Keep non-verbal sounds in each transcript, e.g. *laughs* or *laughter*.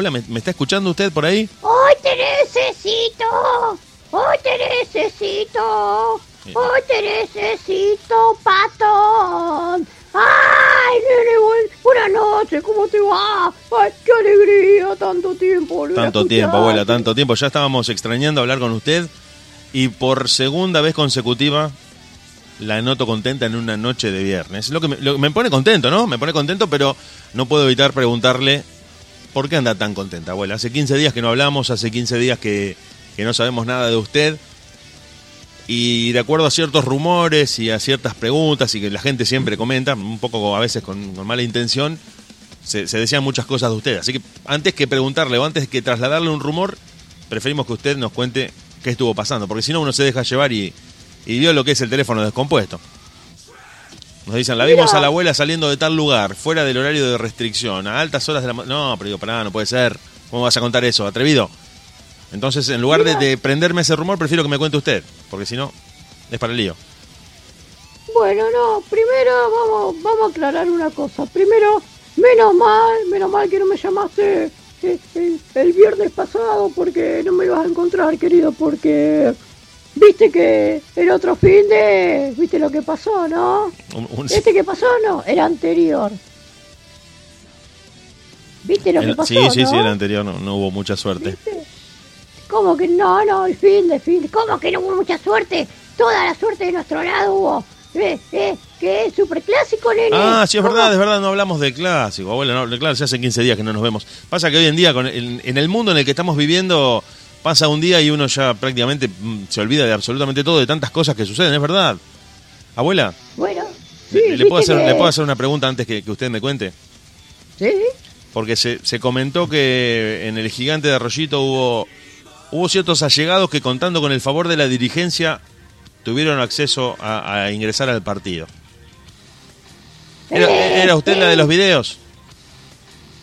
Abuela, ¿me, está escuchando usted por ahí? ¡Hoy te necesito! ¡Hoy te necesito! ¡Hoy te necesito, patón! ¡Ay, nene, buenas noches! ¿Cómo te va? ¡Ay, qué alegría! Tanto tiempo. Tanto tiempo, abuela, tanto tiempo. Ya estábamos extrañando hablar con usted y por segunda vez consecutiva la noto contenta en una noche de viernes. Lo que, me, lo que me pone contento, ¿no? Me pone contento, pero no puedo evitar preguntarle por qué anda tan contenta, abuela. Hace 15 días que no hablamos, hace 15 días que, que no sabemos nada de usted. Y de acuerdo a ciertos rumores y a ciertas preguntas y que la gente siempre comenta, un poco a veces con, mala intención, se, decían muchas cosas de usted. Así que antes que preguntarle o antes que trasladarle un rumor, preferimos que usted nos cuente qué estuvo pasando, porque si no uno se deja llevar y, y vio lo que es el teléfono descompuesto. Nos dicen, la vimos a la abuela saliendo de tal lugar, fuera del horario de restricción, a altas horas de la... No, pero digo, pará, no puede ser. ¿Cómo vas a contar eso? Atrevido. Entonces, en lugar de, prenderme ese rumor, prefiero que me cuente usted, porque si no, es para el lío. Bueno, no, primero vamos, vamos a aclarar una cosa. Primero, menos mal, menos mal que no me llamaste eh, el, el viernes pasado porque no me ibas a encontrar, querido, porque Viste que el otro fin de... ¿Viste lo que pasó, no? ¿Este que pasó, no? Era anterior. ¿Viste lo que pasó, Sí, sí, sí, el anterior no, no hubo mucha suerte. ¿Cómo que no, no, el fin de fin? ¿Cómo que no hubo mucha suerte? Toda la suerte de nuestro lado hubo. Eh, eh, ¿Qué es? ¿Superclásico, nene? Ah, sí, es verdad, es verdad, no hablamos de clásico. Abuela, no, claro, hace 15 días que no nos vemos. Pasa que hoy en día, con en el mundo en el que estamos viviendo pasa un día y uno ya prácticamente mm, se olvida de absolutamente todo, de tantas cosas que suceden, ¿es verdad? Abuela. Bueno. ¿Le, puedo hacer, ¿Le puedo hacer una pregunta antes que, usted me cuente? Sí. Porque se, se comentó que en el gigante de Arroyito hubo, hubo ciertos allegados que contando con el favor de la dirigencia tuvieron acceso a, ingresar al partido. ¿Era, eh, usted la de los videos?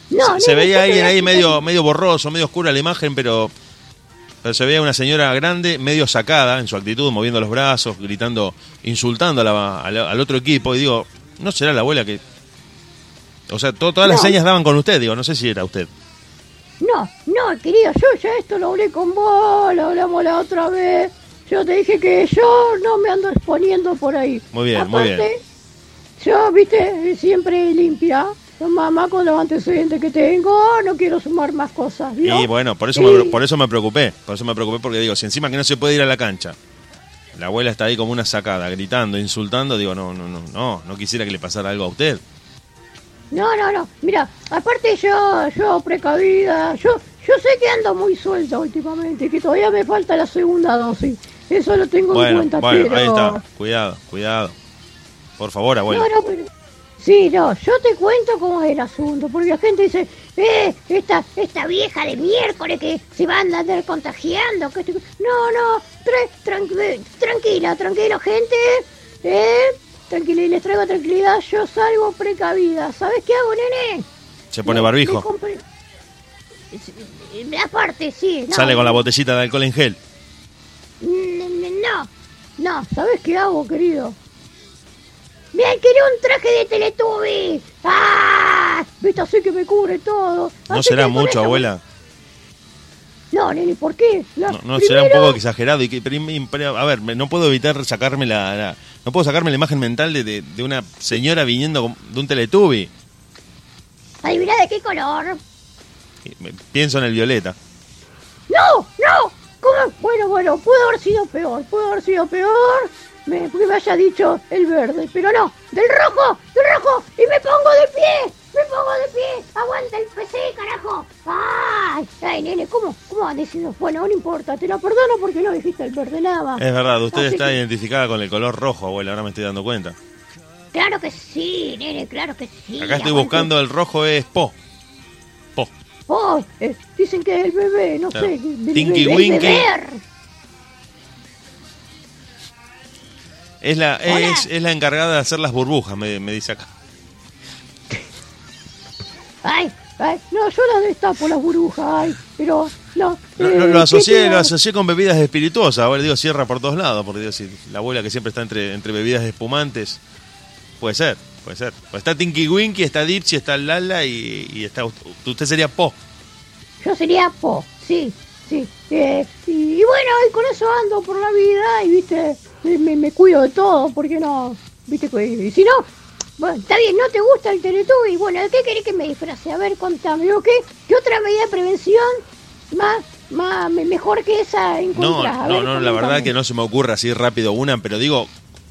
No, se, veía alguien ahí medio, medio borroso, medio oscura la imagen, pero pero se veía una señora grande, medio sacada en su actitud, moviendo los brazos, gritando, insultando al otro equipo. Y digo, ¿no será la abuela que.? O sea, todas las señas daban con usted, digo, no sé si era usted. No, no, querido, yo ya esto lo hablé con vos, lo hablamos la otra vez. Yo te dije que yo no me ando exponiendo por ahí. Muy bien, muy bien. Yo, viste, siempre limpia. Mamá, con los antecedentes que tengo, no quiero sumar más cosas. Y bueno, por eso, Me, por eso me preocupé. Por eso me preocupé porque digo, si encima que no se puede ir a la cancha, la abuela está ahí como una sacada, gritando, insultando, digo, no, no, no, no, no quisiera que le pasara algo a usted. No, no, no. Mira, aparte yo, yo precavida, yo, yo sé que ando muy suelta últimamente, que todavía me falta la segunda dosis. Eso lo tengo en cuenta, bueno, ahí está. Cuidado, cuidado. Por favor, abuela. No, no, pero... Sí, no, yo te cuento cómo es el asunto, porque la gente dice, eh, esta, esta vieja de miércoles que se va a andar contagiando. Que no, no, tranquila, tranquila, gente, eh, tranquila, y les traigo tranquilidad, yo salgo precavida. ¿Sabes qué hago, nene? Se pone barbijo. Aparte, sí. Sale con la botellita de alcohol en gel. No, no, ¿sabes qué hago, querido? ¡Me quería un traje de Teletubby! ¡Ah! Viste así que me cubre todo. ¿No será mucho, abuela? No, nene, ¿por qué? no, será un poco exagerado. Y que, a ver, no puedo evitar sacarme la, no puedo sacarme la imagen mental de, de, una señora viniendo de un Teletubby. ¿Adivina de qué color? Pienso en el violeta. ¡No! ¡No! ¿Cómo? Bueno, bueno, pudo haber sido peor, pudo haber sido peor me, me haya dicho el verde, pero no, del rojo, del rojo, y me pongo de pie, me pongo de pie, aguanta el PC, carajo. Ay, ay, nene, ¿cómo, cómo han decidido? Bueno, no importa, te lo perdono porque no dijiste el verde nada más. Es verdad, usted está identificada con el color rojo, abuela, ahora me estoy dando cuenta. Claro que sí, nene, claro que sí. Acá estoy buscando el rojo es Po. Po. Oh, dicen que es el bebé, no sé. Tinky Winky. Es la, es, es, la encargada de hacer las burbujas, me, me dice acá. Ay, ay, no, yo las destapo las burbujas, ay, pero no. lo, eh, asocié, lo asocié con bebidas espirituosas, ahora digo cierra por todos lados, porque digo, si la abuela que siempre está entre, entre bebidas espumantes, puede ser, puede ser. Pues está Tinky Winky, está Dipsy, está Lala y, y está usted sería Po. yo sería po, sí, sí. Eh, y, y bueno, y con eso ando por la vida y, viste, me, me cuido de todo, porque no, viste, y si no, bueno, está bien, no te gusta el Teletubby, bueno, ¿de qué querés que me disfrace? A ver, contame, ¿o qué? ¿Qué otra medida de prevención más, más me- mejor que esa No, no, ver, no, la verdad que no se me ocurre así rápido una, pero digo,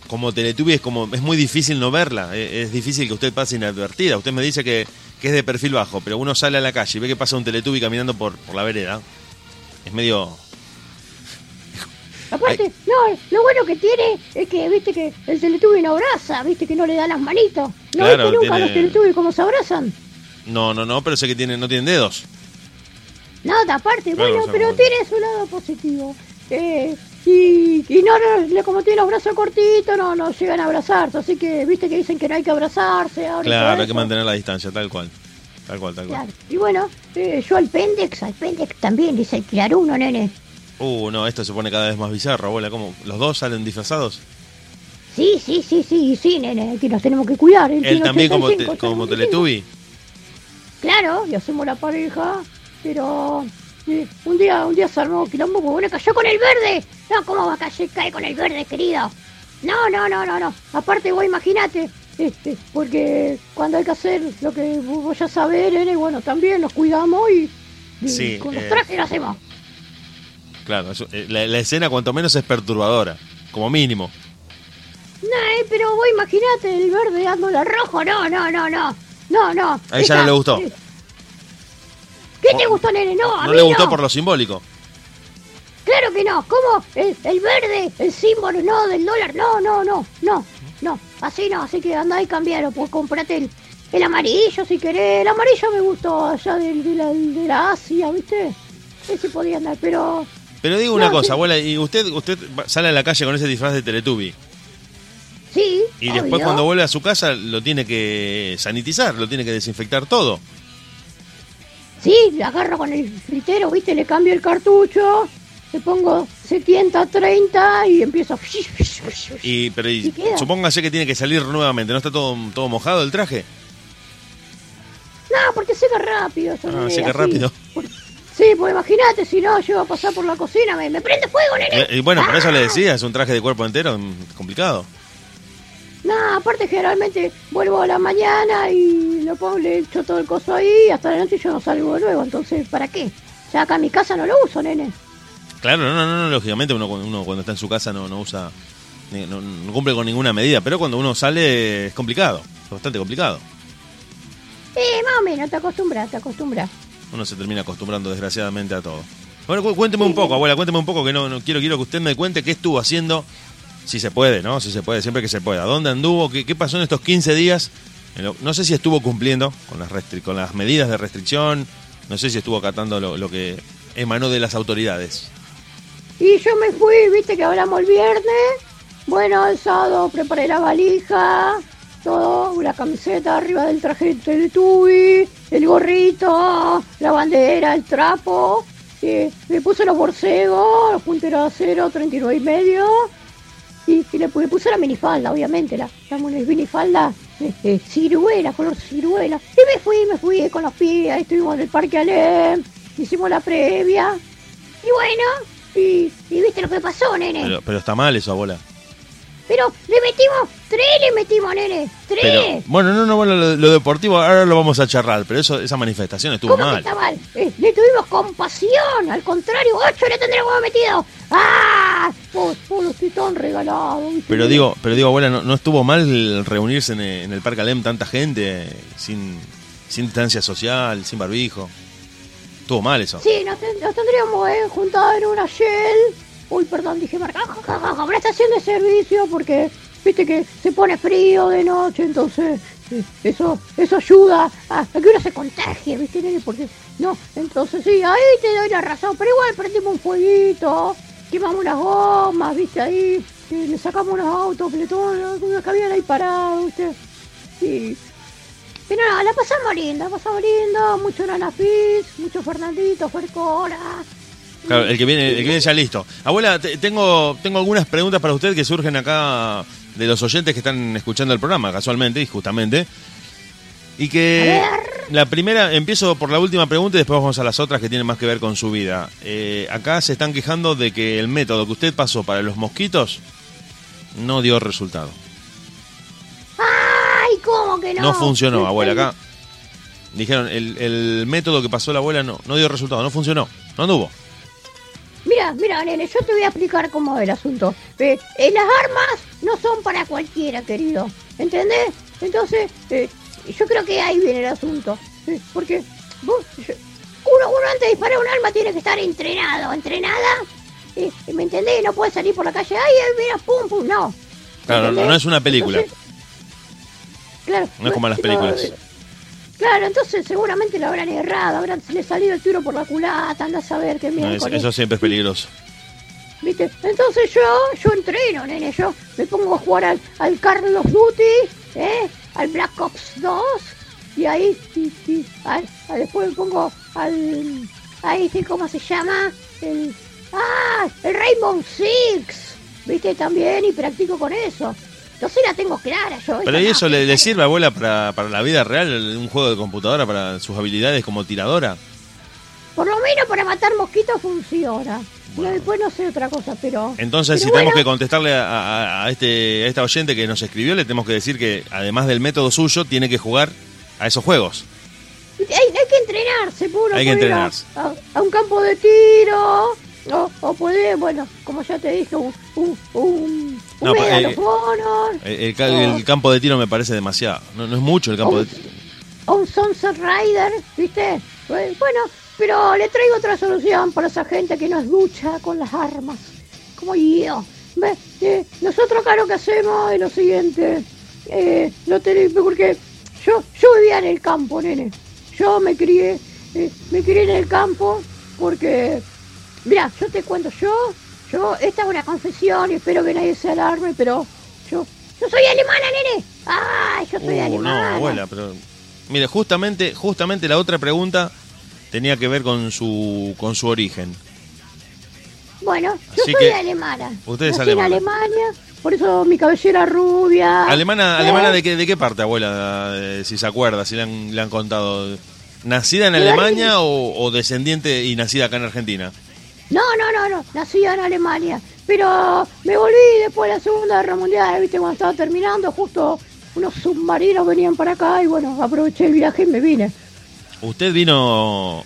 como Teletubby es como es muy difícil no verla, e- es, difícil que usted pase inadvertida. Usted me dice que, que es de perfil bajo, pero uno sale a la calle y ve que pasa un Teletubby caminando por, por la vereda. Es medio... Aparte, no, lo bueno que tiene es que, viste, que el Teletubby no abraza, viste, que no le da las manitos. ¿No Claro, viste nunca tiene- los Teletubbies cómo se abrazan? No, no, no, pero sé que tiene, no tienen dedos. Nada, aparte, Claro, bueno, pero tiene su lado positivo. Eh, y, y no, no, como tiene los brazos cortitos, no, no llegan a abrazarse. Así que, viste que dicen que no hay que abrazarse ahora. Claro, hay que mantener la distancia, tal cual. Tal cual, tal cual. Claro. Y bueno, eh, yo al Pendex, al Pendex también hice alquilar uno, nene. Uh, no, esto se pone cada vez más bizarro, abuela. ¿Cómo? ¿Los dos salen disfrazados? Sí, sí, sí, sí, sí, nene, que nos tenemos que cuidar. Él, Él también como, 85, te- como 95. Teletubby. Claro, y hacemos la pareja, pero eh, un día un día se armó quilombo porque bueno, cayó con el verde. No, ¿cómo va a caer, caer con el verde, querido? No, no, no, no, no. Aparte, vos imagínate, este, porque cuando hay que hacer lo que vos ya sabés, nene, bueno, también nos cuidamos y, y Sí, con los eh. trajes lo hacemos. Claro, eso- eh, la, la escena cuanto menos es perturbadora, como mínimo. No, eh, pero vos imagínate el verde dándole al rojo. No, no, no, no. No, no. A ella no le gustó. eh, ¿Qué te Oh, gustó, nene? No, a No mí le gustó por lo simbólico. Claro que no. ¿Cómo? El, el verde, el símbolo, no, del dólar. No, no, no, no, no. Así no, así que andá y cambialo. Pues comprate el, el amarillo si querés. El amarillo me gustó allá del- de, la, de la Asia, ¿viste? Ese podía andar, pero... Pero digo una cosa, sí. abuela, y usted usted sale a la calle con ese disfraz de Teletubby. Sí, Y después cuando vuelve a su casa lo tiene que sanitizar, lo tiene que desinfectar todo. Sí, le agarro con el fritero, ¿viste? Le cambio el cartucho, le pongo 70, 30 y empiezo... Y, pero y, Y supóngase que tiene que salir nuevamente, ¿no está todo, todo mojado el traje? No, porque seca rápido. Ah, seca así. rápido. Sí, pues imagínate, si no, yo iba a pasar por la cocina, me, me prende fuego, nene. Y, y bueno, por eso le decía, es un traje de cuerpo entero, mm, complicado. No, aparte generalmente vuelvo a la mañana y lo pongo, le echo todo el coso ahí, hasta la noche yo no salgo de nuevo, entonces, ¿para qué? Ya acá en mi casa no lo uso, nene. Claro, no, no, no, lógicamente uno, uno cuando está en su casa no, no usa, no, no cumple con ninguna medida, pero cuando uno sale es complicado, es bastante complicado. Eh, más o menos, te acostumbras, te acostumbras. Uno se termina acostumbrando desgraciadamente a todo. Bueno, cu- cuénteme un poco, abuela, cuénteme un poco, que no, no quiero, quiero que usted me cuente qué estuvo haciendo, si se puede, ¿no? Si se puede, siempre que se pueda. ¿Dónde anduvo? ¿Qué, qué pasó en estos 15 días? No sé si estuvo cumpliendo con las, restri- con las medidas de restricción, no sé si estuvo acatando lo, lo que emanó de las autoridades. Y yo me fui, viste que hablamos el viernes. Bueno, el sábado preparé la valija, todo, la camiseta arriba del traje de Teletubby, el gorrito, la bandera, el trapo. eh, me puse los borcegos, los punteros de acero, 39 y medio. Y, y le, le puse la minifalda, obviamente, la, la mini- minifalda eh, ciruela, color ciruela. Y me fui, me fui con los ahí estuvimos en el Parque Alem, hicimos la previa. Y bueno, y, y viste lo que pasó, nene. Pero, pero está mal eso, abuela. Pero le metimos, tres le metimos, nene, tres. Pero, bueno, no, no, bueno, lo, lo deportivo ahora lo vamos a charlar, pero eso, esa manifestación estuvo ¿Cómo que mal. está mal? Eh, le tuvimos compasión, al contrario, ocho le tendríamos metido. ¡Ah! Por, por regalados. ¿viste? Pero digo, pero digo, abuela, ¿no, no estuvo mal reunirse en, en el Parque Alem tanta gente, sin, sin distancia social, sin barbijo? Estuvo mal eso. Sí, nos, ten- nos tendríamos eh, juntado en una Shell. Uy, perdón, dije marca. Una estación de servicio porque viste que se pone frío de noche, entonces eh, eso eso ayuda a, que uno se contagie, viste, nene? Porque no, entonces sí, ahí te doy la razón, pero igual prendimos un fueguito, quemamos unas gomas, viste, ahí, eh, le sacamos unos autos, peletones, unos habían ahí parados, viste. Pero no, la pasamos linda, la pasamos linda, mucho Nanafis, mucho Fernandito, Fuercora. Claro, el que viene, el que viene ya listo. Abuela, te- tengo, tengo algunas preguntas para usted que surgen acá de los oyentes que están escuchando el programa, casualmente y justamente. Y que. La primera, empiezo por la última pregunta y después vamos a las otras que tienen más que ver con su vida. Eh, acá se están quejando de que el método que usted pasó para los mosquitos no dio resultado. ¡Ay, cómo que no! No funcionó, abuela. Acá dijeron, el, el método que pasó la abuela no, no dio resultado, no funcionó, no anduvo. Mira, mira, nene, yo te voy a explicar cómo es el asunto. Eh, eh, las armas no son para cualquiera, querido. ¿Entendés? Entonces, eh, yo creo que ahí viene el asunto. Eh, porque vos, uno, uno antes de disparar un arma tiene que estar entrenado, entrenada. Eh, ¿Me entendés? No puede salir por la calle, ay, mira, pum, pum, no. Claro, no, no es una película. Entonces, claro. No es como las no, películas. Claro, entonces seguramente lo habrán errado, habrán se le salido el tiro por la culata, anda a saber qué mierda. eso, eso siempre es peligroso. ¿Viste? Entonces yo, yo entreno, nene, yo me pongo a jugar al, al Carlos Duty, ¿eh? Al Black Ops 2, y ahí, y- y- al- al- después me pongo al, ahí, ¿cómo se llama? El, ah, el Rainbow Six, ¿viste? También, y practico con eso. Entonces la tengo clara yo. Pero ¿y eso le, le sirve, abuela, para, para la vida real? ¿Un juego de computadora para sus habilidades como tiradora? Por lo menos para matar mosquitos funciona. Bueno. Después no sé otra cosa, pero... Entonces, pero si tenemos que contestarle a, a- a este, a esta oyente que nos escribió, le tenemos que decir que, además del método suyo, tiene que jugar a esos juegos. Hay, hay que entrenarse, puro. Hay que entrenarse. A, a un campo de tiro. O, o puede, bueno, como ya te dije, un, un, un, un No, pero, eh, El, el campo de tiro me parece demasiado. No, no es mucho el campo o, de tiro. un Sunset Rider, ¿viste? Pues, Bueno, pero le traigo otra solución para esa gente que nos lucha con las armas. Como yo. Ve, eh, nosotros acá lo que hacemos es lo siguiente. Eh, lo tenés, porque yo, yo vivía en el campo, nene. Yo me crié, eh, me crié en el campo porque, mira, yo te cuento, yo, yo, esta es una confesión espero que nadie se alarme, pero yo, yo soy alemana, nene. Ay, yo soy Uh, no, alemana. abuela, pero... Mire, justamente, justamente la otra pregunta tenía que ver con su, con su origen. Bueno, yo soy que, alemana. usted es en alemana. Alemania, por eso mi cabellera rubia. ¿Alemana, Eh, alemana de, qué, de qué parte, abuela? Eh, si se acuerda, si le han, le han contado. ¿Nacida en Alemania o, o descendiente y nacida acá en Argentina? No, no, no, no, nací en Alemania. Pero me volví después de la Segunda Guerra Mundial, viste, cuando estaba terminando, justo unos submarinos venían para acá y bueno, aproveché el viaje y me vine. Usted vino.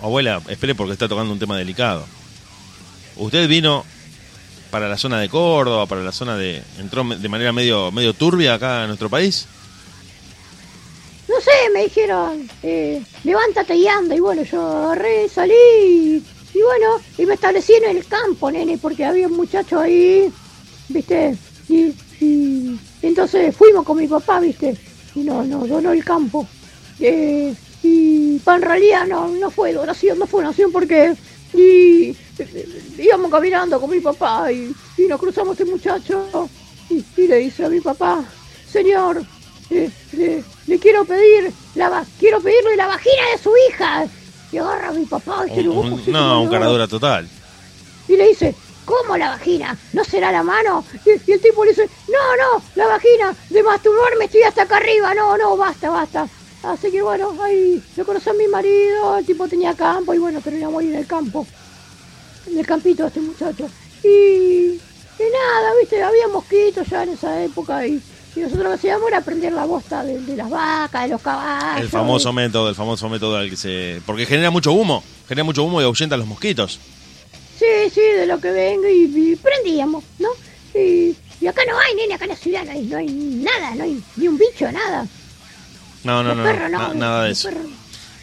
Abuela, espere porque está tocando un tema delicado. Usted vino para la zona de Córdoba, para la zona de. entró de manera medio, medio turbia acá en nuestro país. No sé, me dijeron, eh, levántate y anda. Y bueno, yo agarré, salí y, bueno, y me establecí en el campo, nene, porque había un muchacho ahí, viste, y, entonces fuimos con mi papá, viste, y no, no, donó el campo. Eh, y pa, en realidad no, fue donación, no fue donación porque íbamos caminando con mi papá y, y nos cruzamos este muchacho y, le dice a mi papá, señor, eh, le, le quiero pedir la quiero pedirle la vagina de su hija. Y agarra a mi papá y se lo un- no, un caradura total. y le dice, ¿cómo la vagina? ¿No será la mano? Y, y el tipo le dice, no, no, la vagina, de masturbarme estoy hasta acá arriba, no, no, basta, basta. Así que bueno, ahí lo conocí a mi marido, el tipo tenía campo y bueno, terminamos ahí en el campo, en el campito de este muchacho. Y, y nada, viste, había mosquitos ya en esa época y, y nosotros lo que hacíamos era prender la bosta de, de las vacas, de los caballos. El famoso y- método, el famoso método al que se. Porque genera mucho humo. Genera mucho humo y ahuyenta a los mosquitos. Sí, sí, de lo que venga y, y prendíamos, ¿no? Y, y acá no hay, nene, acá en la ciudad no hay, no hay nada, no hay ni un bicho, nada. No, no, no, perros no, no, na- nada de eso. perros.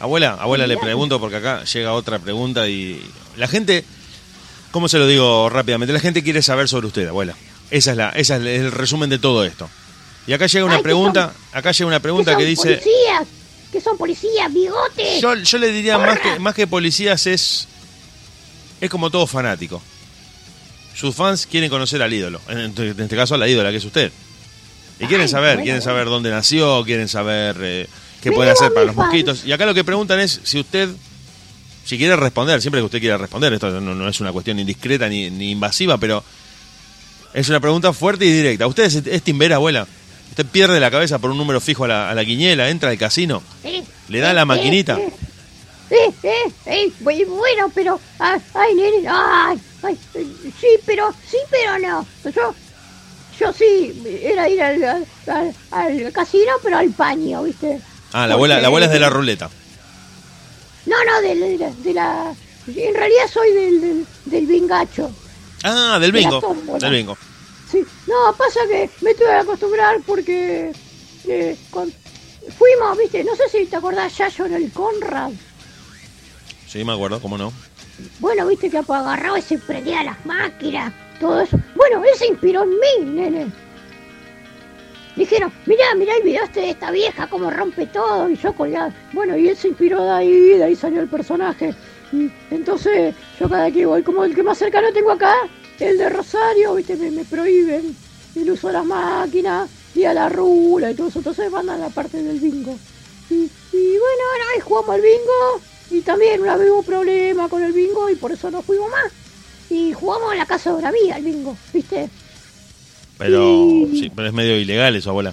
Abuela, abuela, le pregunto porque acá llega otra pregunta y la gente, ¿cómo se lo digo rápidamente? La gente quiere saber sobre usted, abuela. Esa es la, esa es el resumen de todo esto. Y acá llega una Ay, que pregunta, acá llega una pregunta son que dice, Policías, que son policías, bigotes. yo, yo le diría más que, más que policías es, es como todo fanático. Sus fans quieren conocer al ídolo, en, en este caso a la ídola que es usted. Y quieren Ay, saber, bueno, quieren bueno. saber dónde nació, quieren saber eh, qué Me puede hacer para los mosquitos. Y acá lo que preguntan es si usted, si quiere responder, siempre que usted quiera responder, esto no, no es una cuestión indiscreta ni, ni invasiva, pero es una pregunta fuerte y directa. ¿Usted es, es timbera, abuela? Usted pierde la cabeza por un número fijo a la, a la quiniela, entra al casino, le da la maquinita. Eh, eh, eh, eh, bu- bueno, pero, ay, nene, ay, ay, sí, pero, sí, pero no. Yo, yo sí, era ir al, al, al- casino, pero al paño, ¿viste? Ah, la abuela, la abuela es de la ruleta. No, no, de, de la, de la- en realidad soy del, del, del bingacho. Ah, del bingo. Del bingo. No, pasa que me tuve que acostumbrar porque eh, con- fuimos, ¿viste? No sé si te acordás, Yayo en el Conrad. Sí, me acuerdo, cómo no. Bueno, viste que agarraba y se prendía las máquinas, todo eso. Bueno, él se inspiró en mí, nene. Dijeron, mirá, mirá el video este de esta vieja, cómo rompe todo, y yo colgaba. Bueno, y él se inspiró de ahí, de ahí salió el personaje. Y entonces, yo cada que voy, como el que más cercano tengo acá, el de Rosario, viste, me, me prohíben el uso de las máquinas, y a la rula y todo eso. Entonces mandan la parte del bingo. Y, y bueno, ahora ahí jugamos al bingo, y también una vez hubo problema con el bingo, y por eso no fuimos más. Y jugamos en la casa de una amiga el bingo, viste. Pero, Y- sí, pero es medio ilegal eso, abuela.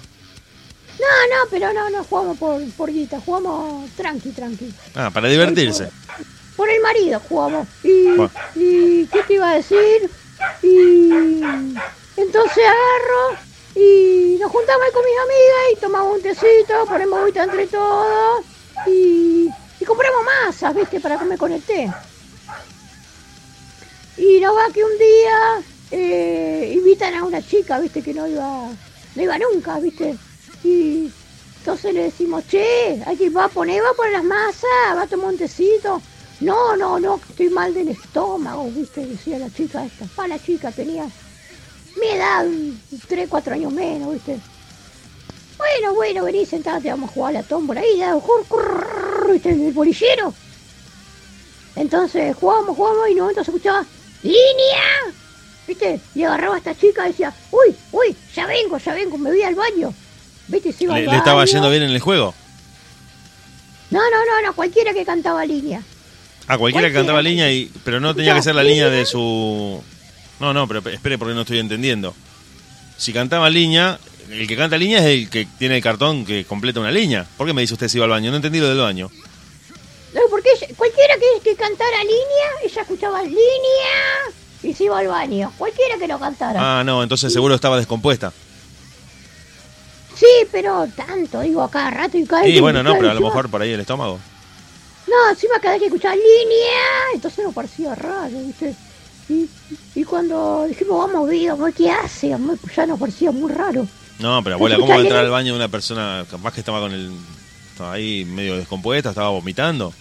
No, no, pero no, no jugamos por, por guita, jugamos tranqui, tranqui. Ah, para divertirse. Por el marido jugamos. Y, Bueno. y ¿qué te iba a decir? Y entonces agarro y nos juntamos ahí con mis amigas y tomamos un tecito, ponemos agüita entre todos y, compramos masas, ¿viste? Para comer con el té. Y nos va que un día eh, invitan a una chica, ¿viste? Que no iba, no iba nunca, ¿viste? Y entonces le decimos, che, hay va a va a poner las masas, va a tomar un tecito. No, no, no, estoy mal del estómago, viste, decía la chica esta. Pa, la chica tenía mi edad, 3, 4 años menos, viste. Bueno, bueno, vení, sentate, vamos a jugar a la tómbola. Ahí, cur, viste, el bolillero. Entonces jugamos, jugamos y en un momento se escuchaba, ¡Línea! ¿Viste? Y agarraba a esta chica y decía, uy, uy, ya vengo, ya vengo, me voy al baño. ¿Viste? Se iba Le, al le estaba baño. yendo bien en el juego. No, no, no, no, cualquiera que cantaba línea. Ah, cualquiera que cantaba línea, y pero no tenía que ser la línea de su... No, no, pero espere porque no estoy entendiendo. Si cantaba línea, el que canta línea es el que tiene el cartón que completa una línea. ¿Por qué me dice usted si iba al baño? No entendí lo del baño. No, porque cualquiera que, que cantara línea, ella escuchaba línea y se iba al baño. Cualquiera que lo cantara. Ah, no, entonces seguro estaba descompuesta. Sí, pero tanto, digo, a cada rato y cada Sí, bueno, no, pero a lo mejor por ahí el estómago. No, encima cada vez que escuchaba línea, entonces nos parecía raro, ¿viste? Y, y cuando dijimos, vamos, vamos, ¿qué hace? Ya nos parecía muy raro. No, pero abuela, ¿cómo va a entrar al baño de una persona capaz que estaba con el... Estaba ahí medio descompuesta, estaba vomitando?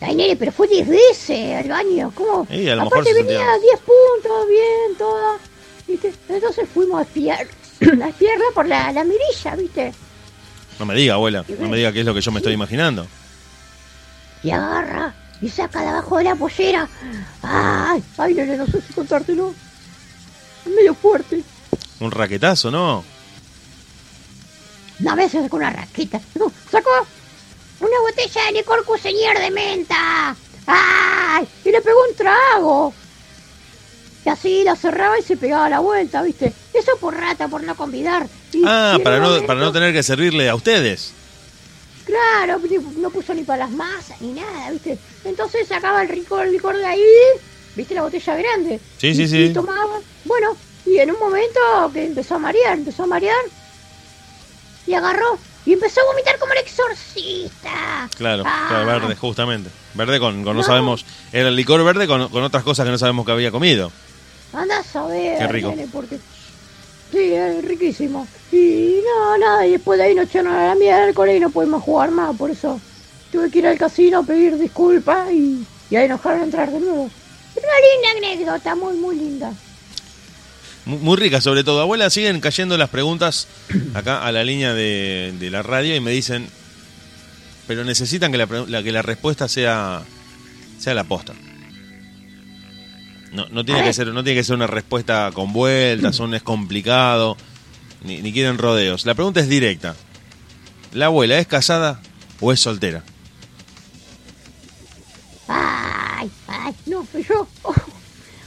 Ay, nene, pero fue 10 veces al baño. ¿Cómo? Sí, a lo Aparte venía sentía- 10 puntos, bien, toda. ¿viste? Entonces fuimos a espiar, *clears throat* a espiarla por la, la mirilla, ¿viste? No me diga, abuela, no me diga qué es lo que yo me estoy imaginando. Y agarra y saca de abajo de la pollera. Ay, ay, nene, no sé si contártelo. Es medio fuerte. Un raquetazo, ¿no? Una vez sacó una raqueta. No, sacó una botella de licor señor de menta. ¡Ay! Y le pegó un trago. Y así la cerraba y se pegaba la vuelta, ¿viste? Eso por rata, por no convidar. Y- Ah, y para no, momento- para no tener que servirle a ustedes. Claro, no puso ni para las masas ni nada, ¿viste? Entonces sacaba el licor, el licor de ahí, ¿viste? La botella grande. Sí, sí, sí. Y tomaba. Bueno, y en un momento que empezó a marear, empezó a marear. Y agarró y empezó a vomitar como el exorcista. Claro, Ah. claro, verde, justamente. Verde con, con no, No. sabemos. Era el licor verde con, con otras cosas que no sabemos que había comido. Anda a saber, Qué rico. nene, porque... Sí, es riquísimo. Y no, nada, y después de ahí nos echaron a la miércoles y no pudimos jugar más, por eso tuve que ir al casino a pedir disculpas y, y ahí nos dejaron entrar de nuevo. Una linda anécdota, muy, muy linda. Mu- Muy rica, sobre todo. Abuela, siguen cayendo las preguntas acá a la línea de, la radio y me dicen, pero necesitan que la- que la respuesta sea, sea la posta. No, no, tiene que ser, no tiene que ser una respuesta con vueltas, no es complicado, ni, ni quieren rodeos. La pregunta es directa. ¿La abuela es casada o es soltera? Ay, ay, no, yo. *laughs*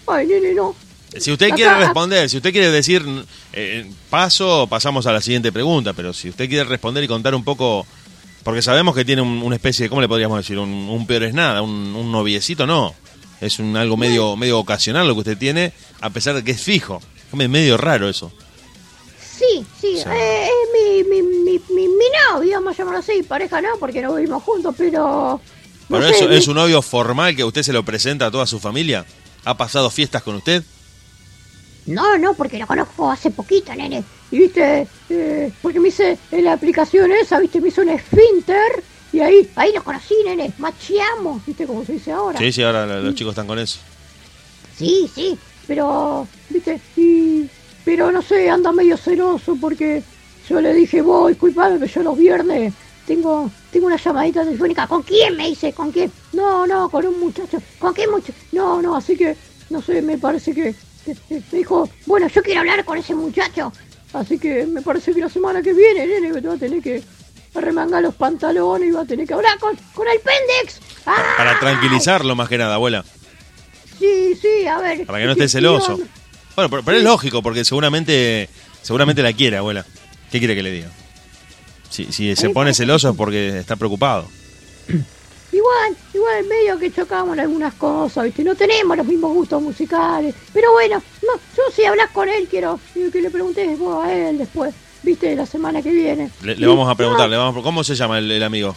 Ay, nene, no. Si usted Acá- quiere responder, si usted quiere decir eh, paso, pasamos a la siguiente pregunta, pero si usted quiere responder y contar un poco, porque sabemos que tiene un- una especie de, ¿cómo le podríamos decir? Un, un peor es nada, un, un noviecito, no. Es un algo medio medio ocasional lo que usted tiene, a pesar de que es fijo. Es medio raro eso. Sí, sí, Sí. eh, es mi, mi, mi, mi, mi novio, vamos a llamarlo así, pareja no, porque no vivimos juntos, pero... no Pero sé, mi- es un novio formal que usted se lo presenta a toda su familia. ¿Ha pasado fiestas con usted? No, no, porque lo conozco hace poquito, nene. Y viste, eh, porque me hice en la aplicación esa, viste, me hizo un esfínter y ahí, ahí lo conocí, nene, macheamos, viste, como se dice ahora. Sí, sí, ahora los chicos están con eso. Sí, sí, pero, viste, y, pero no sé, anda medio celoso porque yo le dije, vos, disculpame, pero yo los viernes tengo, tengo una llamadita telefónica. ¿Con quién? Me dice, ¿con quién? No, no, con un muchacho. ¿Con qué muchacho? No, no, así que, no sé, me parece que, que- que me dijo, bueno, yo quiero hablar con ese muchacho. Así que me parece que la semana que viene, nene, te va a tener que remangar los pantalones y va a tener que hablar con, con el pendex. ¡Ah! Para tranquilizarlo más que nada, abuela. Sí, sí, a ver. Para que no esté celoso. Bueno, pero, pero es lógico, porque seguramente seguramente la quiere, abuela. ¿Qué quiere que le diga? Si, si se pone celoso es porque está preocupado. Igual, igual medio que chocamos en algunas cosas, ¿viste? No tenemos los mismos gustos musicales. Pero bueno, no, yo si hablas con él quiero que le preguntes vos a él después, ¿viste? La semana que viene. Le, vamos a preguntar, no, le vamos a- ¿cómo se llama el, el amigo?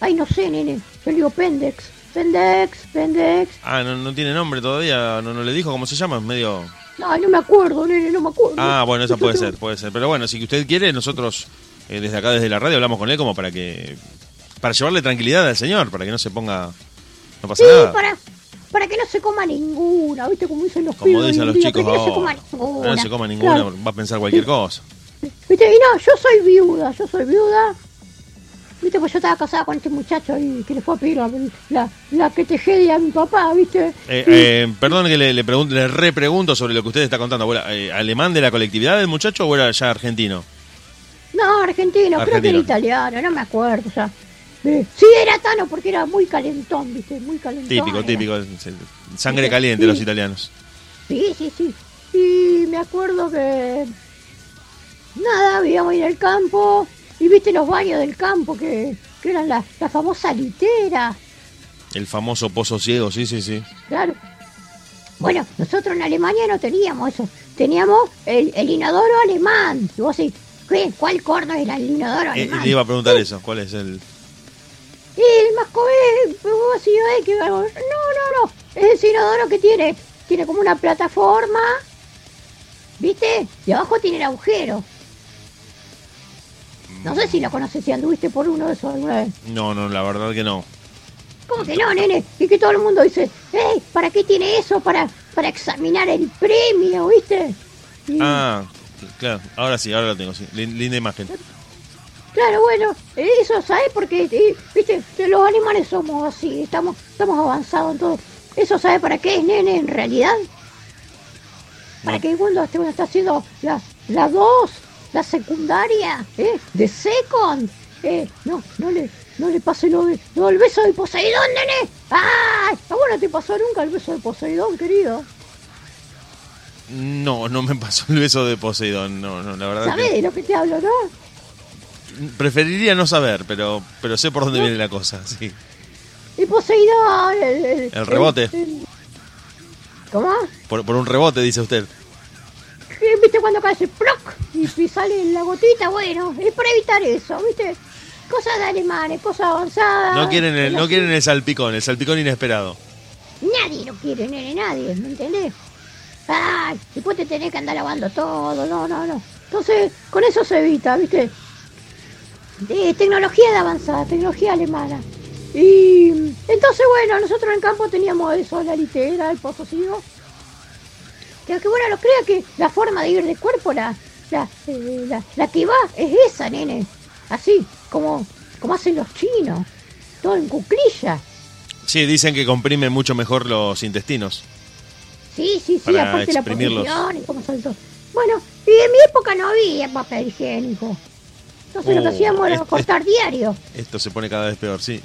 Ay, no sé, nene. Yo le digo Pendex. Pendex, Pendex. Ah, no, no tiene nombre todavía, no, no le dijo cómo se llama, es medio... Ay, no me acuerdo, nene, no me acuerdo. Ah, bueno, esa puede ser, puede ser. Pero bueno, si usted quiere, nosotros eh, desde acá, desde la radio, hablamos con él como para que... Para llevarle tranquilidad al señor, para que no se ponga... No pasa Sí, nada. para, no se coma ninguna, ¿viste? Como dicen los Como pibes dicen los día, chicos que no se coma ahora. ninguna. No se coma ninguna, Claro. va a pensar cualquier cosa. ¿Viste? Y no, yo soy viuda, yo soy viuda. ¿Viste? Pues yo estaba casada con este muchacho y que le fue a pedir la, la, la que tejedia a mi papá, ¿viste? Eh, Y- eh, perdón que le, le, pregunte, le repregunto sobre lo que usted está contando, abuela. Eh, ¿Alemán de la colectividad del muchacho o era ya argentino? No, argentino, creo que era italiano, no me acuerdo ya. Eh, sí, era Tano porque era muy calentón, ¿viste? Muy calentón. Típico, era. típico. Sangre Sí. caliente los italianos. Sí, sí, sí. Y me acuerdo que. Nada, vivíamos ahí en el campo. Y viste los baños del campo que, que eran la, la famosa litera. El famoso pozo ciego, sí, sí, sí. Claro. Bueno, nosotros en Alemania no teníamos eso. Teníamos el, el inodoro alemán. Y vos decís, ¿qué? ¿cuál corno es el inodoro Eh, alemán? le iba a preguntar eso, ¿cuál es el...? El más joven, pues vos decís, "Ay, que algo". No, no, no. Es ese inodoro que tiene, tiene como una plataforma. ¿Viste? Y abajo tiene el agujero. No sé si lo conoces, si anduviste por uno de esos alguna vez. No, no, la verdad que no. ¿Cómo que no, nene? Y que todo el mundo dice, ¡Ey! ¿Para qué tiene eso? Para, para examinar el premio, ¿viste? Y, Ah, claro, ahora sí, ahora lo tengo, sí. Lin- Linda imagen. Claro, bueno, eso, ¿sabes? Porque, eh, viste, los alemanes somos así, estamos, estamos avanzados en todo. ¿Eso sabe para qué es, nene, en realidad? Para No. que cuando esté- está haciendo la, la 2, la secundaria, ¿eh? De second, eh, no, no le, no le pase lo, de, lo del beso de Poseidón, nene. ¡Ay! ¿A vos no te pasó nunca el beso de Poseidón, querido? No, no me pasó el beso de Poseidón, no, no, la verdad ¿Sabés que... de lo que te hablo, no? Preferiría no saber, pero pero sé por dónde viene la cosa, sí. Y Poseidón, el, El rebote. el- ¿Cómo? Por, por un rebote, dice usted. ¿Qué, ¿Viste cuando cae ese ploc? Y, y sale la gotita, bueno, es para evitar eso, ¿viste? Cosas de alemanes, cosas avanzadas. No quieren el, no quieren el salpicón, el salpicón inesperado. Nadie lo quiere, nene, nadie, ¿me entendés? Ay, después te tenés que andar lavando todo, no, no, no. Entonces, con eso se evita, ¿viste? De tecnología de avanzada, tecnología alemana. Y entonces, bueno, nosotros en el campo teníamos eso, la litera, el pozo ciego. Que, bueno, lo crea que la forma de ir de cuerpo, la, la, eh, la, la que va, es esa, nene. Así, como, como hacen los chinos. Todo en cuclilla. Sí, dicen que comprime mucho mejor los intestinos. Sí, sí, sí, Para aparte la posición y cómo saltó. Bueno, y en mi época no había papel higiénico. Entonces lo que hacíamos era es- cortar diario. Esto se pone cada vez peor, sí.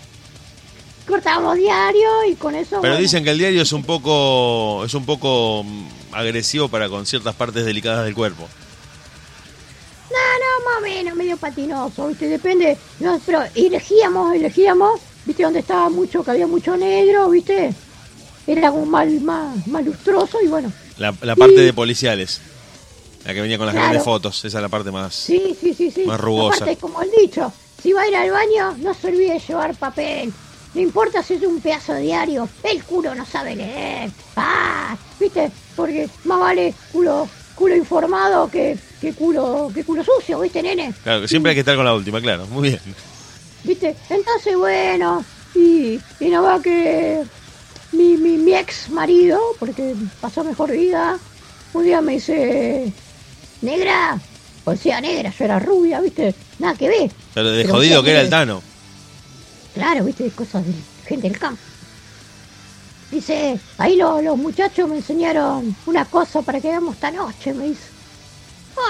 cortábamos diario y con eso... Pero bueno, dicen que el diario es un poco es un poco mm, agresivo para con ciertas partes delicadas del cuerpo. No, no, más o menos, medio patinoso, ¿viste? Depende. No, pero elegíamos, elegíamos, ¿viste? Donde estaba mucho, que había mucho negro, ¿viste? Era como mal, más, más lustroso y bueno. La, la parte de policiales. La que venía con las Claro. grandes fotos. Esa es la parte más. Sí, sí, sí, sí. Más rugosa. Aparte, como el dicho, si va a ir al baño, no se olvide de llevar papel. No importa si es un pedazo de diario, el culo no sabe leer. Ah, ¿viste? Porque más vale culo, culo informado que, que culo, que culo sucio, ¿viste, nene? Claro, que siempre hay que estar con la última, claro. Muy bien. ¿Viste? Entonces, bueno, y, y no va que mi, mi, mi ex marido, porque pasó mejor vida, un día me dice, negra, o sea, negra, yo era rubia, ¿viste? Nada que ver. Pero de Pero jodido que era el Tano. Claro, ¿viste? Cosas de gente del campo. Dice, ahí lo- los muchachos me enseñaron una cosa para que hagamos esta noche, me dice.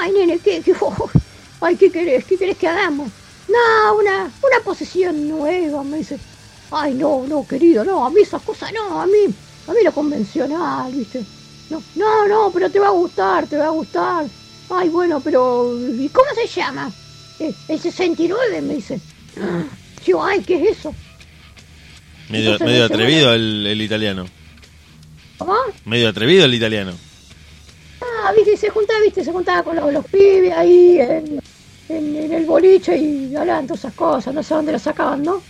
Ay, nene, ¿qué, qué, *laughs* ay, ¿qué querés? ¿Qué querés que hagamos? No, una, una posesión nueva, me dice. Ay, no, no, querido, no, a mí esas cosas no, a mí, a mí lo convencional, ¿viste? No, no, no, pero te va a gustar, te va a gustar. Ay, bueno, pero, ¿y cómo se llama? "Eh, El 69, me dice. Yo, ay, ¿qué es eso? Medio, Entonces, medio dice, atrevido el, el italiano. ¿Cómo? Medio atrevido el italiano. Ah, viste, se juntaba, viste, se juntaba con los, los pibes ahí en, en, en el boliche y hablaban todas esas cosas, no sé dónde lo sacaban, ¿no?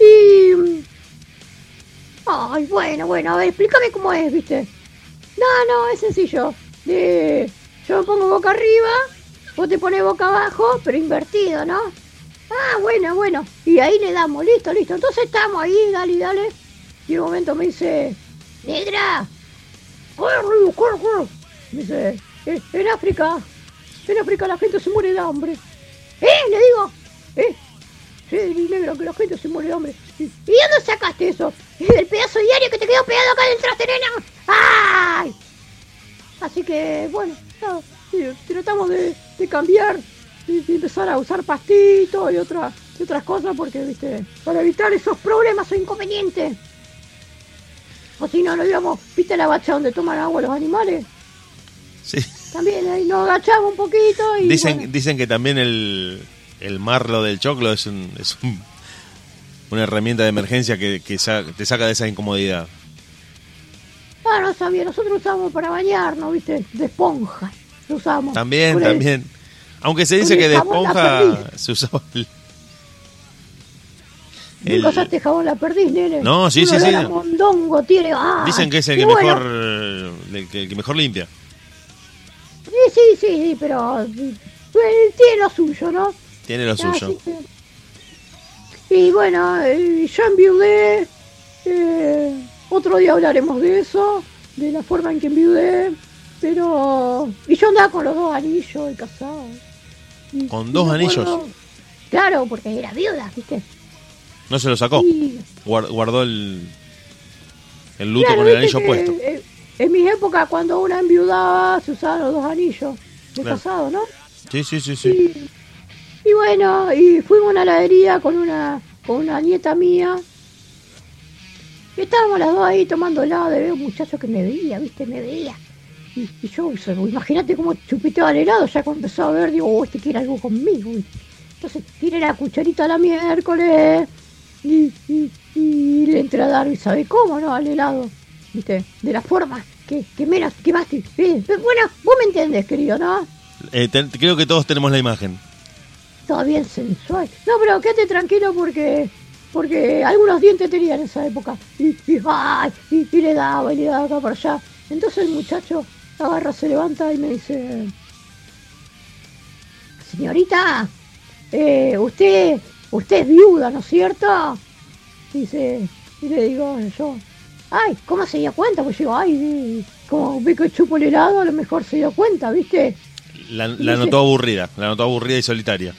Y... mm, Ay, bueno, bueno, a ver, explícame cómo es, viste. No, no, es sencillo. De, yo me pongo boca arriba, vos te pones boca abajo, pero invertido, ¿no? Ah, bueno, bueno. Y ahí le damos, listo, listo. Entonces estamos ahí, dale, dale. Y en un momento me dice, negra, corre, corre, corre. Me dice, "Eh, en África, en África la gente se muere de hambre. ¿Eh? Le digo, ¿eh? Sí, negro, que la gente se muere de hambre. ¿Y dónde sacaste eso? El pedazo diario que te quedó pegado acá del traste, nena. ¡Ay! Así que, bueno, nada, tratamos de, de cambiar y de empezar a usar pastitos y, otra- y otras cosas porque, viste, para evitar esos problemas o inconvenientes. O si no, nos íbamos, viste la bacha donde toman agua los animales. Sí. También ahí nos agachamos un poquito y. Dicen, bueno, dicen que también el, el marlo del choclo es, un, es un- una herramienta de emergencia que, que sa- te saca de esa incomodidad. Ah, no sabía, nosotros usamos para bañarnos, viste, de esponja. Lo usamos. También, el- también. Aunque se dice que de esponja se usaba el... ¿Nunca el- usaste jabón la perdiz, nene? No, sí, sí, sí. mondongo tiene. Ah, Dicen que es el que bueno, mejor el que, el que mejor limpia. Sí, sí, sí, sí, pero eh, tiene lo suyo, ¿no? Tiene lo Así suyo. Y bueno, eh, yo enviudé. eh, otro día hablaremos de eso, de la forma en que enviudé. Pero. Y yo andaba con los dos anillos y casado. Y- ¿Con y dos anillos? acuerdo- Claro, porque era viuda, ¿viste? No se lo sacó. Guardó el, el luto Claro, con el anillo puesto. eh, En mi época, cuando una enviudaba, se usaban los dos anillos de Claro. casado, ¿no? Sí, sí, sí, sí. Y, y bueno, y fuimos a una heladería con una, con una nieta mía. Y estábamos las dos ahí tomando helado, y veo un muchacho que me veía, ¿viste? Me veía. Y, y yo, imagínate cómo chupiteaba el helado, ya cuando empezó a ver, digo, oh, este quiere algo conmigo. Entonces tiré la cucharita a la miércoles y, y, y le entré a dar, ¿y sabe cómo, no? Al helado, ¿viste? De la forma que, que menos, que más eh, Bueno, vos me entendés, querido, ¿no? Eh, te- creo que todos tenemos la imagen. Todo bien sensual. No, pero quédate tranquilo porque porque algunos dientes tenía en esa época. Y, y, ay, y, y le daba, y le daba acá para allá. Entonces el muchacho agarra, se levanta y me dice, señorita, eh, usted, usted es viuda, ¿no es cierto? Dice, y le digo yo, ay, ¿cómo se dio cuenta? Pues yo, ay, como ve que chupo el helado, a lo mejor se dio cuenta, ¿viste? La, la notó aburrida. La notó aburrida y solitaria.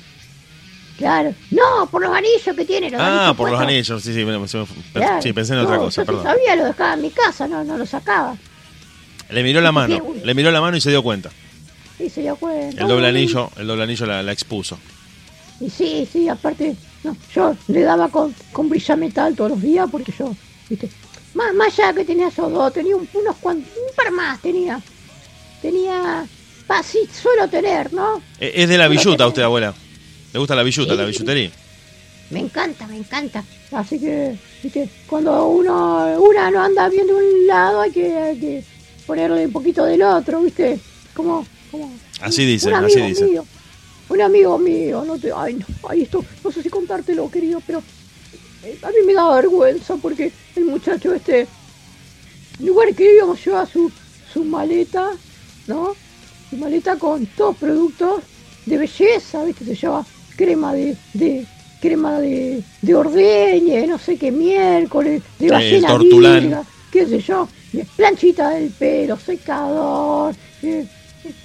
Claro. No, por los anillos que tiene. Los Ah, por los anillos. Sí, sí, me- se me- Claro. sí, pensé en otra cosa, yo sí perdón. sabía, lo dejaba en mi casa, no, no lo sacaba. Le miró la mano. Qué- Le miró la mano y se dio cuenta. Y se dio cuenta. El doble anillo, el doble anillo la, la expuso. y sí, sí, aparte, no, yo le daba con, con metal todos los días porque yo, viste, más, más allá que tenía esos dos, tenía un, unos cuantos, un par más tenía. Tenía, así suelo tener, ¿no? Eh, es de la billuta usted, abuela. ¿Le gusta la billuta, la billutería? Me encanta, me encanta. Así que, viste, cuando uno, una no anda bien de un lado, hay que, hay que ponerle un poquito del otro, ¿viste? Como, como así dice, así dice. un amigo mío, no te, ay, no, ay, esto, no sé si contártelo, querido, pero eh, a mí me da vergüenza porque el muchacho este, en lugar que íbamos lleva su, su maleta, ¿no? Su maleta con todos productos de belleza, ¿viste? Se llama crema de, de crema de, de ordeñe, no sé qué miércoles, de ballena virga, qué sé yo, planchita del pelo, secador. Eh,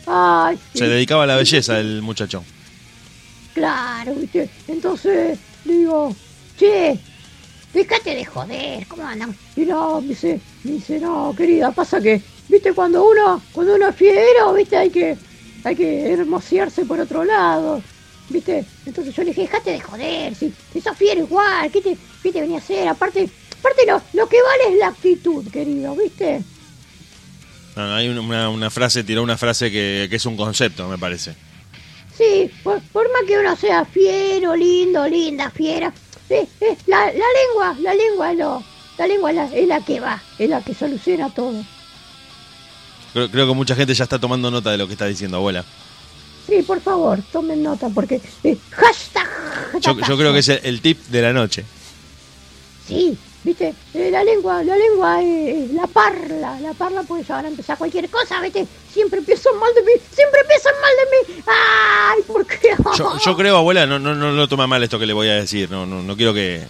ay, Se dedicaba a la belleza el muchacho. Claro, ¿viste? Entonces le digo, che, déjate de joder, ¿cómo andan? Y no, me dice, me dice, no, querida, pasa que, viste, cuando uno, cuando uno es fiero, viste, hay que, hay que hermosearse por otro lado. ¿Viste? Entonces yo le dije, dejate de joder, si, si sos fiero igual, ¿qué te, qué te venía a hacer? Aparte, aparte lo, lo que vale es la actitud, querido, ¿viste? No, hay una, una, frase, tiró una frase que, que, es un concepto, me parece. Sí, por, más que uno sea fiero, lindo, linda, fiera, eh, eh, la, la, lengua, la lengua, lo, la lengua es la, es la, que va, es la que soluciona todo. Creo, creo que mucha gente ya está tomando nota de lo que está diciendo, abuela. Sí, por favor, tomen nota porque eh, hashtag, Yo, creo que es el, tip de la noche. Sí, viste, eh, la lengua, la lengua, eh, la parla, la parla pues van a empezar cualquier cosa, viste, siempre piensan mal de mí, siempre piensan mal de mí, ay, ¿por qué? Yo, *laughs* creo, abuela, no, no, no lo toma mal esto que le voy a decir, no, no, no quiero que,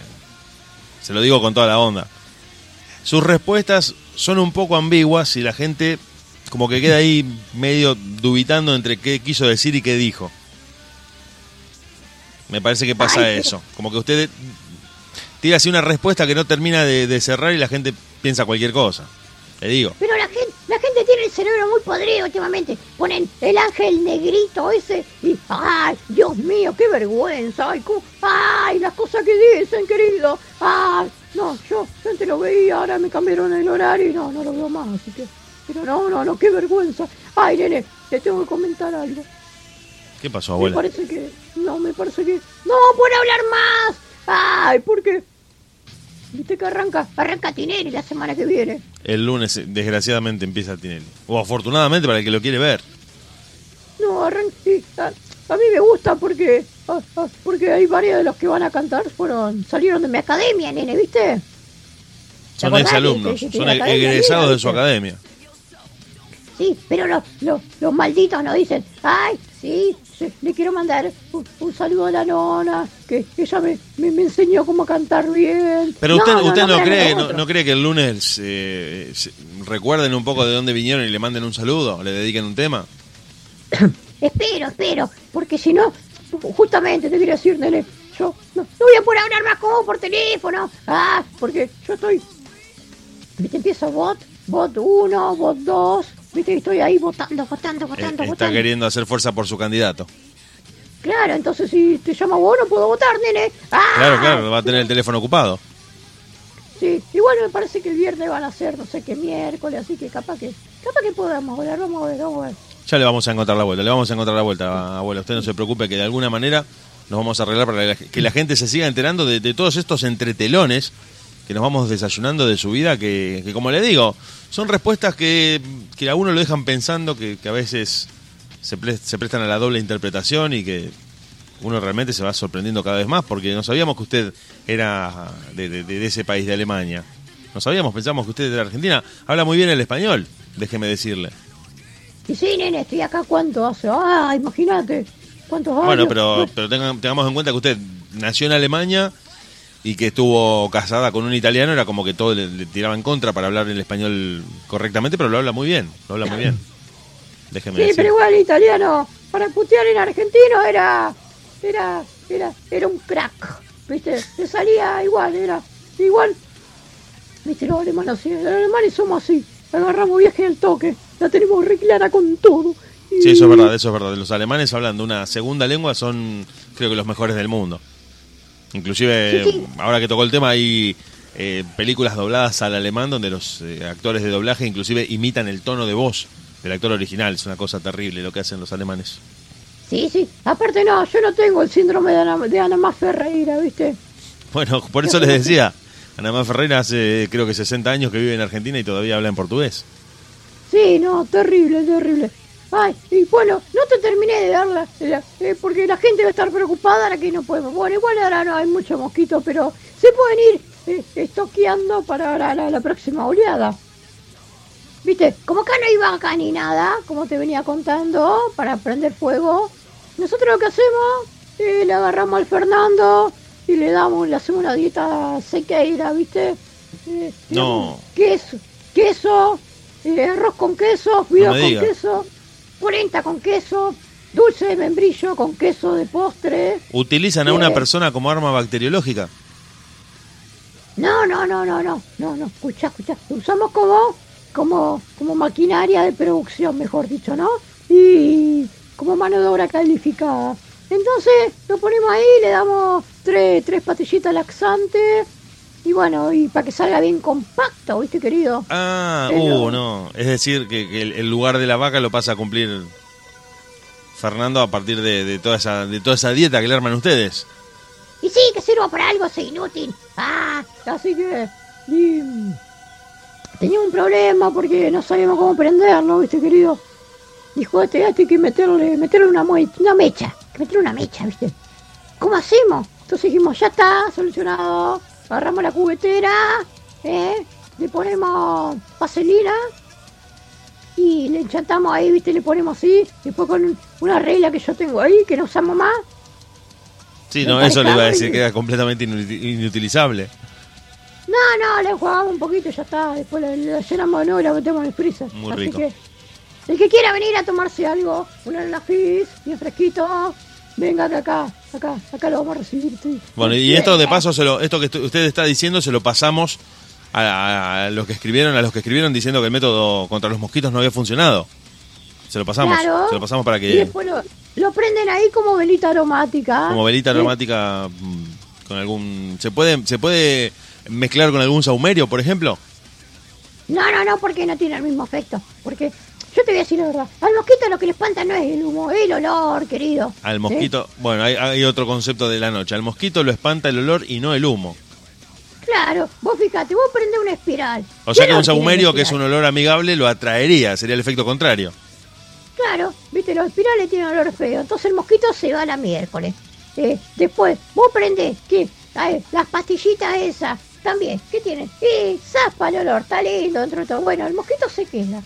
se lo digo con toda la onda. Sus respuestas son un poco ambiguas y la gente como que queda ahí medio dubitando entre qué quiso decir y qué dijo. Me parece que pasa eso. Como que usted tira así una respuesta que no termina de, cerrar y la gente piensa cualquier cosa. Le digo. Pero la gente, la gente tiene el cerebro muy podrido últimamente. Ponen el ángel negrito ese y ¡ay, Dios mío, qué vergüenza! ¡Ay, ay las cosas que dicen, querido! ¡Ay! No, yo antes lo veía, ahora me cambiaron el horario y no, no lo veo más, así que... Pero no, no, no, qué vergüenza. Ay, nene, te tengo que comentar algo. ¿Qué pasó, abuela? Me parece que. No, me parece que. ¡No puedo hablar más! ¡Ay, por qué! ¿Viste que arranca? Arranca Tinelli la semana que viene. El lunes, desgraciadamente, empieza Tinelli. O afortunadamente para el que lo quiere ver. No, arranca. A, mí me gusta porque. Porque hay varios de los que van a cantar fueron salieron de mi academia, nene, ¿viste? Son exalumnos, son egresados de su academia. Sí, pero los, los, malditos nos dicen, ay, sí, le quiero mandar un, saludo a la nona, que ella me, me, enseñó cómo cantar bien. Pero usted no, usted no, cree, no, cree que el lunes eh, recuerden un poco de dónde vinieron y le manden un saludo, le dediquen un tema. *coughs* espero, espero, porque si no, justamente te quería decir, nene, yo no, voy a poder hablar más como por teléfono, ah, porque yo estoy, te empiezo bot, bot 1, bot 2, Viste estoy ahí votando, votando, votando, eh, Está queriendo hacer fuerza por su candidato. Claro, entonces si te llama vos no puedo votar, nene. ¡Ah! Claro, claro, va a tener el teléfono ocupado. Sí, igual me parece que el viernes van a ser no sé qué miércoles, así que capaz que capaz que podamos volar, vamos a ver, vamos a ver. Ya le vamos a encontrar la vuelta, le vamos a encontrar la vuelta, abuela. Usted no se preocupe que de alguna manera nos vamos a arreglar para que la gente se siga enterando de, de todos estos entretelones que nos vamos desayunando de su vida, que, como le digo, son respuestas que, que, a uno lo dejan pensando, que, a veces se, se, prestan a la doble interpretación y que uno realmente se va sorprendiendo cada vez más, porque no sabíamos que usted era de, de, ese país, de Alemania. No sabíamos, pensamos que usted era de Argentina. Habla muy bien el español, déjeme decirle. Y sí, nene, estoy acá cuánto hace. Ah, imagínate. ¿Cuántos años? Bueno, pero, pero tengamos en cuenta que usted nació en Alemania y que estuvo casada con un italiano, era como que todo le, tiraba en contra para hablar el español correctamente, pero lo habla muy bien, lo habla muy bien. Déjeme sí, pero igual el italiano, para putear en argentino era, era, era, era un crack, viste, le salía igual, era igual, viste, los alemanes, los alemanes somos así, agarramos viaje al toque, la tenemos re clara con todo, Sí, eso es verdad, eso es verdad. Los alemanes hablando una segunda lengua son, creo que los mejores del mundo. Inclusive, Sí, sí. ahora que tocó el tema, hay eh, películas dobladas al alemán donde los eh, actores de doblaje inclusive imitan el tono de voz del actor original. Es una cosa terrible lo que hacen los alemanes. Sí, sí. Aparte no, yo no tengo el síndrome de Ana, de Ana Más Ferreira, ¿viste? Bueno, por eso les decía, Ana Más Ferreira hace creo que 60 años que vive en Argentina y todavía habla en portugués. Sí, no, terrible, terrible. Ay, y bueno, no te terminé de darla, la- eh, porque la gente va a estar preocupada ahora que no podemos. Bueno, igual ahora no hay muchos mosquitos, pero se pueden ir eh, estoqueando para la, la- la próxima oleada. Viste, como acá no hay vaca ni nada, como te venía contando, para prender fuego, nosotros lo que hacemos, eh, le agarramos al Fernando y le damos, le hacemos una dieta sequeira, ¿viste? Eh, No. Queso, queso, eh, arroz con queso, fideos me con queso, polenta con queso, dulce de membrillo con queso de postre. ¿Utilizan a una persona como arma bacteriológica? No, no, no, no, no, no, no, escucha, escucha. Usamos como, como, como maquinaria de producción, mejor dicho, ¿no? Y como mano de obra calificada. Entonces lo ponemos ahí, le damos tres, tres patillitas laxantes y bueno, y para que salga bien compacto, ¿viste, querido? Ah, Pero- uh, no. Es decir, que, que el, el lugar de la vaca lo pasa a cumplir Fernando a partir de, de toda esa de toda esa dieta que le arman ustedes. Y sí, que sirva para algo, soy inútil. Ah, así que... y, tenía un problema porque no sabíamos cómo prenderlo, ¿viste, querido? Dijo, este, este hay que meterle, meterle una, una mecha, que meterle una mecha, ¿viste? ¿Cómo hacemos? Entonces dijimos, ya está, solucionado. Agarramos la cubetera, ¿eh? Le ponemos vaselina y le enchantamos ahí, ¿viste? Le ponemos así. Después con un- una regla que yo tengo ahí, que no usamos más. Sí, no, eso le iba a decir muy- que era completamente inuti- inutilizable. No, no, le jugamos un poquito y ya está. Después la, llenamos de nuevo y la metemos en el freezer. Muy Así rico. que, el que quiera venir a tomarse algo, una la fizz, bien fresquito, venga de acá, acá, acá lo vamos a recibir. sí. Bueno, y esto de paso, se lo, esto que usted está diciendo, se lo pasamos a, a- los que escribieron, a los que escribieron diciendo que el método contra los mosquitos no había funcionado. Se lo pasamos, Claro. se lo pasamos para Y que después lo, lo prenden ahí como velita aromática. como velita aromática mm, con algún se puede se puede mezclar con algún saumerio, por ejemplo. No, no, no, porque no tiene el mismo efecto. Porque yo te voy a decir la verdad. Al mosquito lo que le espanta no es el humo, es el olor, querido. Al ¿sí? mosquito, bueno, hay, hay otro concepto de la noche. Al mosquito lo espanta el olor y no el humo. Claro, vos fíjate, vos prendés una espiral. O sea ¿Qué que un saumerio, que es un olor amigable, lo atraería, sería el efecto contrario. Claro, viste, los espirales tienen olor feo, entonces el mosquito se va a la miércoles. Eh, después, vos prendés, ¿qué? Ver, las pastillitas esas, también, ¿qué tienen? Y zapa el olor, está lindo dentro de todo. Bueno, el mosquito se queda.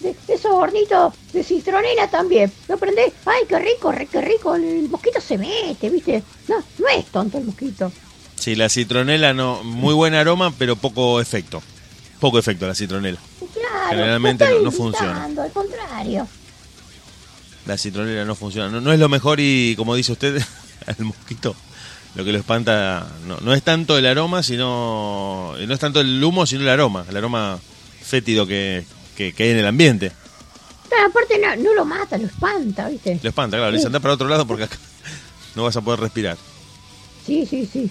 De, de esos hornitos de citronela también. ¿Lo prendés? ¡Ay, qué rico, qué rico! El, el mosquito se mete, ¿viste? No, no es tonto el mosquito. Sí, la citronela no, muy buen aroma, pero poco efecto. Poco efecto la citronela. Claro, Generalmente no- no funciona. Al contrario. La citronela no funciona. No, no es lo mejor y, como dice usted, *laughs* al mosquito lo que lo espanta no, no es tanto el aroma, sino no es tanto el humo, sino el aroma, el aroma fétido que, que, que hay en el ambiente. Pero aparte no, no lo mata, lo espanta, ¿viste? Lo espanta, claro, le dice anda para otro lado porque acá *laughs* no vas a poder respirar. Sí, sí, sí.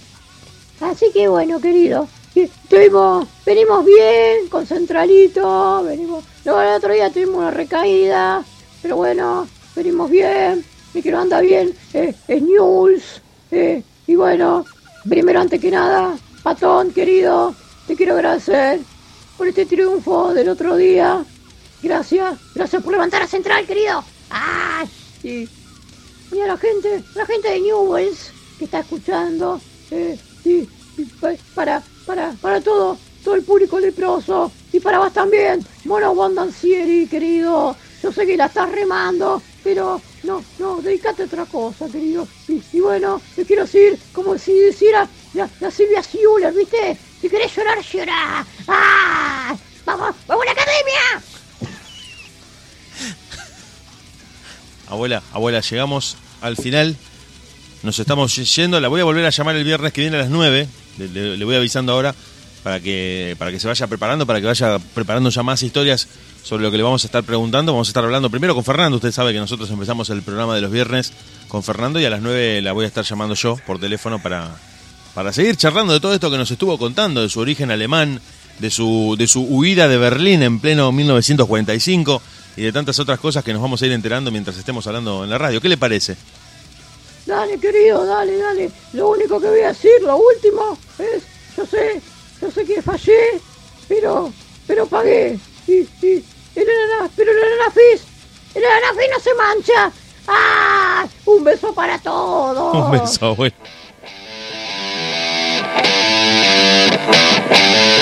Así que bueno, querido, que estuvimos, venimos bien, concentraditos, venimos, luego el otro día tuvimos una recaída, pero bueno, venimos bien, y que no anda bien, eh, es News, eh, y bueno, primero antes que nada, Patón, querido, te quiero agradecer por este triunfo del otro día. Gracias, gracias por levantar a Central, querido. ¡Ah! Sí. Y a la gente, la gente de Newells que está escuchando, eh, y, y pa- para, para, para todo, todo el público leproso, y para vos también, Mono Bondancieri, querido. Yo sé que la estás remando, pero no, no, dedicate a otra cosa, querido. Y, bueno, te quiero decir, como si dijera la, Silvia Schuller, ¿viste? Si querés llorar, llorá. ¡Ah! ¡Vamos, vamos a la academia! Abuela, abuela, llegamos al final. Nos estamos yendo. La voy a volver a llamar el viernes que viene a las 9. Le, le- le voy avisando ahora para que, para que se vaya preparando, para que vaya preparando ya más historias sobre lo que le vamos a estar preguntando. Vamos a estar hablando primero con Fernando. Usted sabe que nosotros empezamos el programa de los viernes con Fernando y a las 9 la voy a estar llamando yo por teléfono para, para seguir charlando de todo esto que nos estuvo contando, de su origen alemán, de su, de su huida de Berlín en pleno 1945 y de tantas otras cosas que nos vamos a ir enterando mientras estemos hablando en la radio. ¿Qué le parece? Dale, querido, dale, dale. Lo único que voy a decir, lo último, es, yo sé, yo sé que fallé, pero, pero pagué. Y, y, el ananá, pero el ananafis, el ananafis no se mancha. ¡Ah! Un beso para todos. Un beso, abuelo. Thank you.